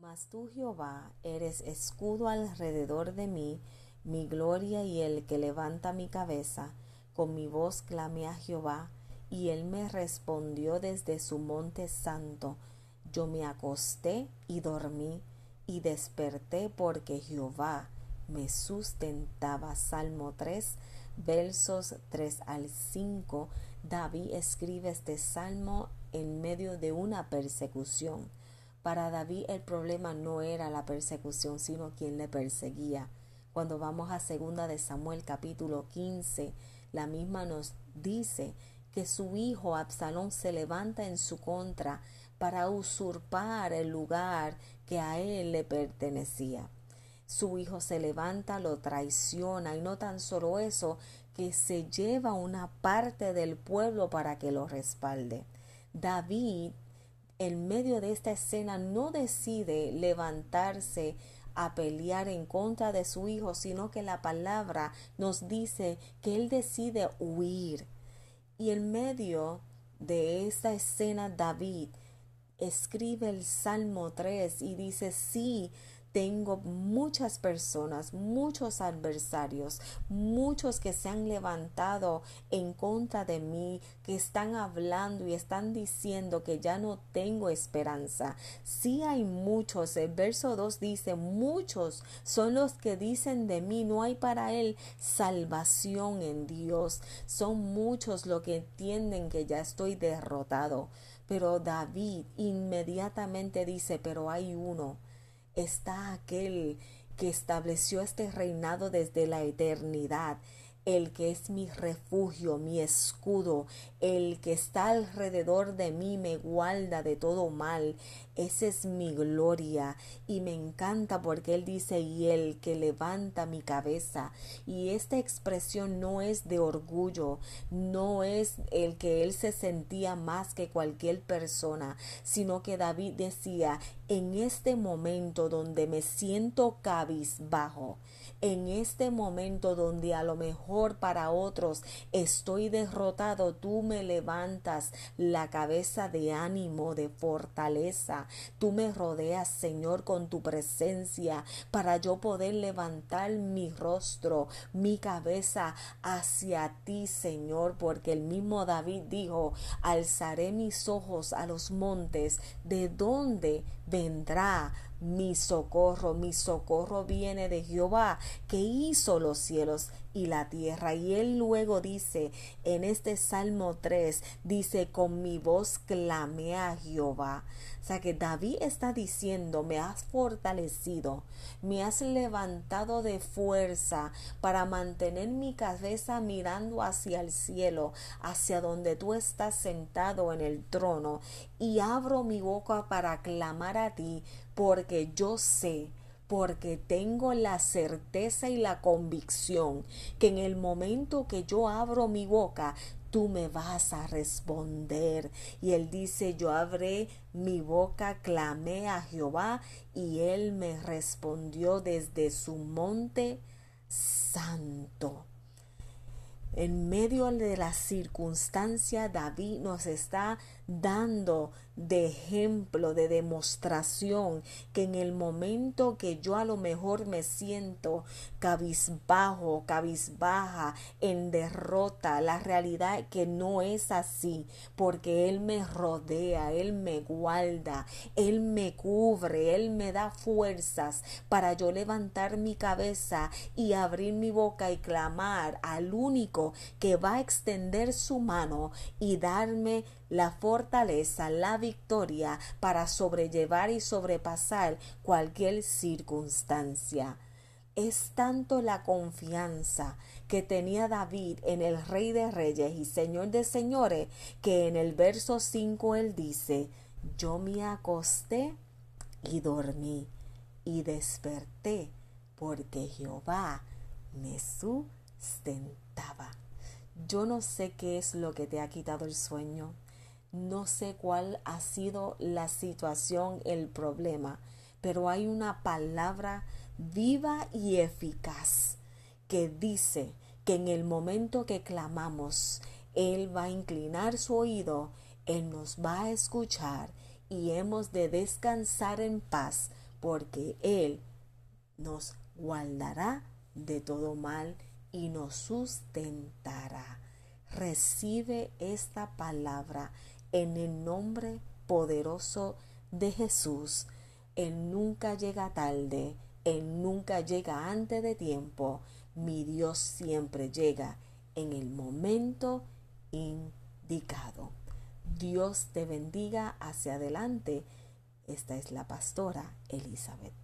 Mas tú, Jehová, eres escudo alrededor de mí, mi gloria y el que levanta mi cabeza. Con mi voz clamé a Jehová, y él me respondió desde su monte santo. Yo me acosté y dormí, y desperté porque Jehová me sustentaba. Salmo 3, versos 3 al 5. David escribe este salmo en medio de una persecución. Para David el problema no era la persecución, sino quien le perseguía. Cuando vamos a segunda de Samuel capítulo 15, la misma nos dice que su hijo Absalón se levanta en su contra para usurpar el lugar que a él le pertenecía. Su hijo se levanta, lo traiciona y no tan solo eso, que se lleva una parte del pueblo para que lo respalde. David en medio de esta escena no decide levantarse a pelear en contra de su hijo, sino que la palabra nos dice que él decide huir. Y en medio de esta escena David escribe el Salmo 3 y dice, sí, tengo muchas personas, muchos adversarios, muchos que se han levantado en contra de mí, que están hablando y están diciendo que ya no tengo esperanza. Sí hay muchos, el verso 2 dice, muchos son los que dicen de mí, no hay para él salvación en Dios. Son muchos los que entienden que ya estoy derrotado. Pero David inmediatamente dice, pero hay uno está aquel que estableció este reinado desde la eternidad el que es mi refugio, mi escudo, el que está alrededor de mí me guarda de todo mal. Esa es mi gloria y me encanta porque él dice y el que levanta mi cabeza. Y esta expresión no es de orgullo, no es el que él se sentía más que cualquier persona, sino que David decía en este momento donde me siento cabizbajo, en este momento donde a lo mejor para otros. Estoy derrotado, tú me levantas la cabeza de ánimo, de fortaleza. Tú me rodeas, Señor, con tu presencia para yo poder levantar mi rostro, mi cabeza hacia ti, Señor, porque el mismo David dijo, alzaré mis ojos a los montes, ¿de dónde vendrá mi socorro, mi socorro viene de Jehová, que hizo los cielos y la tierra. Y él luego dice en este Salmo 3, dice, con mi voz clamé a Jehová. O sea que David está diciendo, me has fortalecido, me has levantado de fuerza para mantener mi cabeza mirando hacia el cielo, hacia donde tú estás sentado en el trono, y abro mi boca para clamar a ti, porque yo sé porque tengo la certeza y la convicción que en el momento que yo abro mi boca, tú me vas a responder. Y él dice, yo abré mi boca, clamé a Jehová y él me respondió desde su monte santo. En medio de la circunstancia, David nos está dando de ejemplo, de demostración, que en el momento que yo a lo mejor me siento cabizbajo, cabizbaja, en derrota, la realidad que no es así, porque Él me rodea, Él me guarda, Él me cubre, Él me da fuerzas para yo levantar mi cabeza y abrir mi boca y clamar al único que va a extender su mano y darme la fortaleza, la victoria para sobrellevar y sobrepasar cualquier circunstancia. Es tanto la confianza que tenía David en el Rey de Reyes y Señor de Señores que en el verso 5 él dice, yo me acosté y dormí y desperté porque Jehová me sustentaba. Yo no sé qué es lo que te ha quitado el sueño. No sé cuál ha sido la situación, el problema, pero hay una palabra viva y eficaz que dice que en el momento que clamamos, Él va a inclinar su oído, Él nos va a escuchar y hemos de descansar en paz porque Él nos guardará de todo mal y nos sustentará. Recibe esta palabra en el nombre poderoso de Jesús. Él nunca llega tarde, Él nunca llega antes de tiempo. Mi Dios siempre llega en el momento indicado. Dios te bendiga hacia adelante. Esta es la pastora Elizabeth.